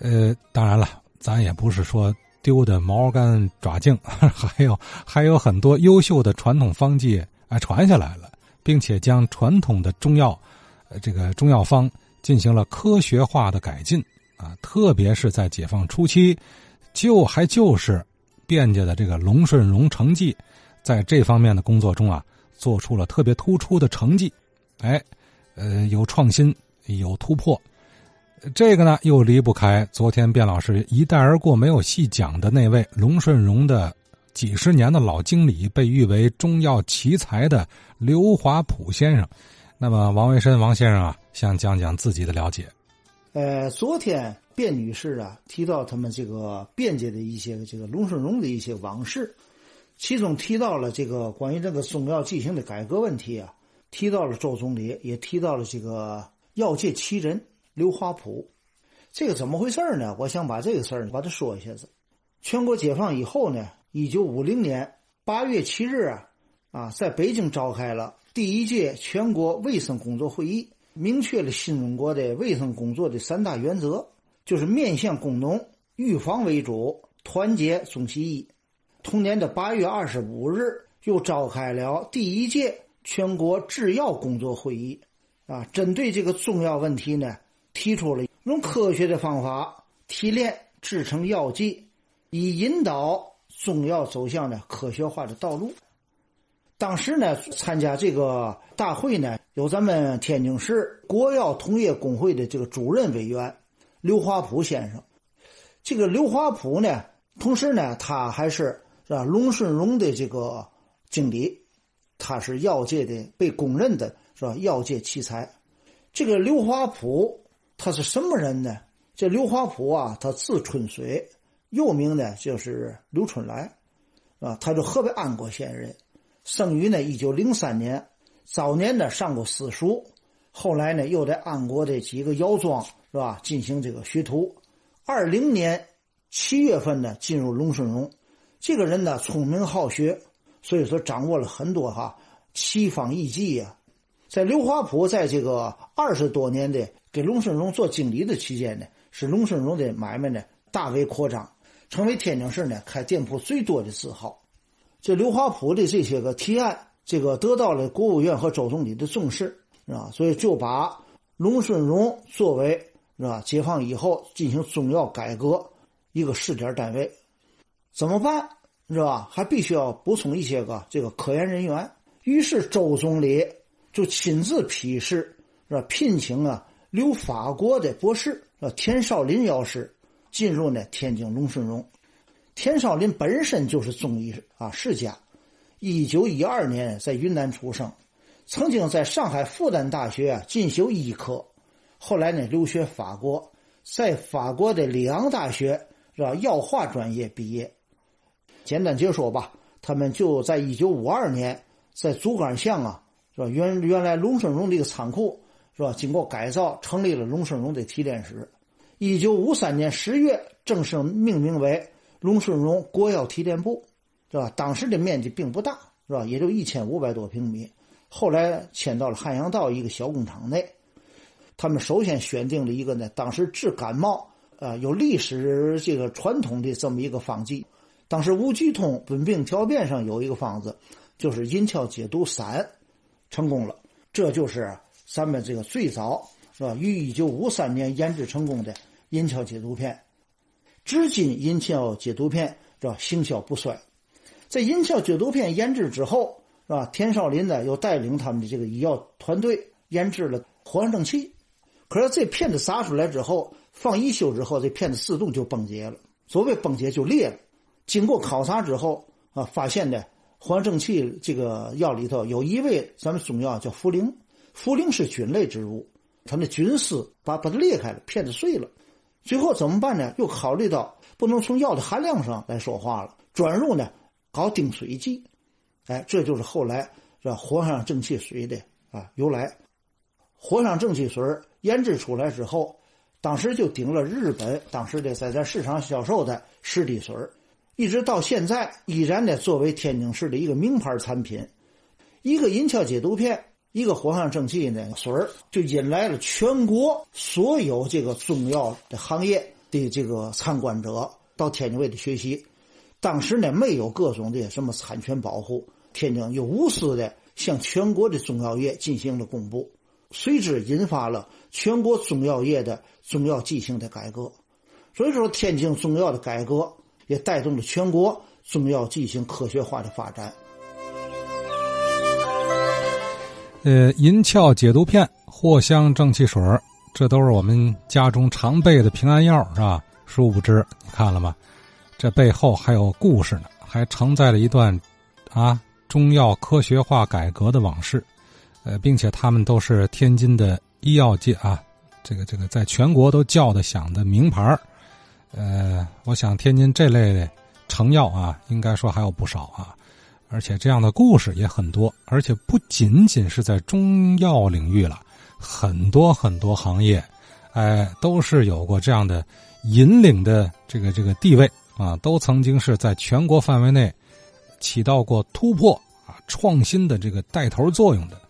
呃，当然了，咱也不是说丢的毛干爪净，还有还有很多优秀的传统方剂啊传下来了，并且将传统的中药，这个中药方进行了科学化的改进啊，特别是在解放初期，就还就是卞家的这个龙顺荣成绩，在这方面的工作中啊，做出了特别突出的成绩，哎，呃，有创新，有突破。这个呢，又离不开昨天卞老师一带而过没有细讲的那位龙顺荣的几十年的老经理，被誉为中药奇才的刘华普先生。那么，王维申王先生啊，想讲讲自己的了解。呃，昨天卞女士啊提到他们这个卞家的一些这个龙顺荣的一些往事，其中提到了这个关于这个中药进行的改革问题啊，提到了周总理，也提到了这个药界奇人。刘华普，这个怎么回事呢？我想把这个事儿把它说一下子。全国解放以后呢，一九五零年八月七日啊，啊，在北京召开了第一届全国卫生工作会议，明确了新中国的卫生工作的三大原则，就是面向工农，预防为主，团结终其一。同年的八月二十五日，又召开了第一届全国制药工作会议，啊，针对这个重要问题呢。提出了用科学的方法提炼制成药剂，以引导中药走向呢科学化的道路。当时呢，参加这个大会呢，有咱们天津市国药同业工会的这个主任委员刘华普先生。这个刘华普呢，同时呢，他还是是吧龙顺荣的这个经理，他是药界的被公认的是吧药界奇才。这个刘华普。他是什么人呢？这刘华普啊，他字春水，又名呢就是刘春来，啊，他是河北安国县人，生于呢一九零三年，早年呢上过私塾，后来呢又在安国的几个窑庄是吧进行这个学徒。二零年七月份呢进入龙顺荣，这个人呢聪明好学，所以说掌握了很多哈奇方异技呀。在刘华普在这个二十多年的。给龙顺荣做经理的期间呢，使龙顺荣的买卖呢大为扩张，成为天津市呢开店铺最多的字号。这刘华普的这些个提案，这个得到了国务院和周总理的重视，是吧？所以就把龙顺荣作为是吧？解放以后进行中药改革一个试点单位，怎么办？是吧？还必须要补充一些个这个科研人员。于是周总理就亲自批示，是吧？聘请啊。留法国的博士呃田少林药师进入呢天津龙顺荣。田少林本身就是中医啊世家，一九一二年在云南出生，曾经在上海复旦大学啊进修医科，后来呢留学法国，在法国的里昂大学是吧药化专业毕业。简单解说吧，他们就在一九五二年在竹竿巷啊是吧原原来龙顺荣的一个仓库。是吧？经过改造，成立了龙顺荣的提炼室。一九五三年十月，正式命名为龙顺荣国药提炼部，是吧？当时的面积并不大，是吧？也就一千五百多平米。后来迁到了汉阳道一个小工厂内。他们首先选定了一个呢，当时治感冒，呃，有历史这个传统的这么一个方剂。当时吴鞠通《本病条辨》上有一个方子，就是银翘解毒散，成功了。这就是。咱们这个最早是吧？于一九五三年研制成功的银翘解毒片，至今银翘解毒片是吧？行销不衰。在银翘解毒片研制之后是吧？田少林呢又带领他们的这个医药团队研制了活性蒸气。可是这片子撒出来之后，放一宿之后，这片子自动就崩解了。所谓崩解就裂了。经过考察之后啊，发现呢，藿香正气这个药里头有一味咱们中药叫茯苓。茯苓是菌类植物，它那菌丝把把它裂开了，片子碎了。最后怎么办呢？又考虑到不能从药的含量上来说话了，转入呢搞定水剂。哎，这就是后来是吧？活上正气水的啊由来。活上正气水研制出来之后，当时就顶了日本当时的在咱市场销售的湿地水一直到现在依然呢作为天津市的一个名牌产品。一个银翘解毒片。一个火上正气那个水儿，就引来了全国所有这个中药的行业的这个参观者到天津卫的学习。当时呢，没有各种的什么产权保护，天津又无私的向全国的中药业进行了公布，随之引发了全国中药业的中药剂型的改革。所以说，天津中药的改革也带动了全国中药剂型科学化的发展。呃，银翘解毒片、藿香正气水这都是我们家中常备的平安药，是吧？殊不知，你看了吗？这背后还有故事呢，还承载了一段啊中药科学化改革的往事。呃，并且他们都是天津的医药界啊，这个这个在全国都叫得响的名牌呃，我想天津这类成药啊，应该说还有不少啊。而且这样的故事也很多，而且不仅仅是在中药领域了，很多很多行业，哎，都是有过这样的引领的这个这个地位啊，都曾经是在全国范围内起到过突破啊创新的这个带头作用的。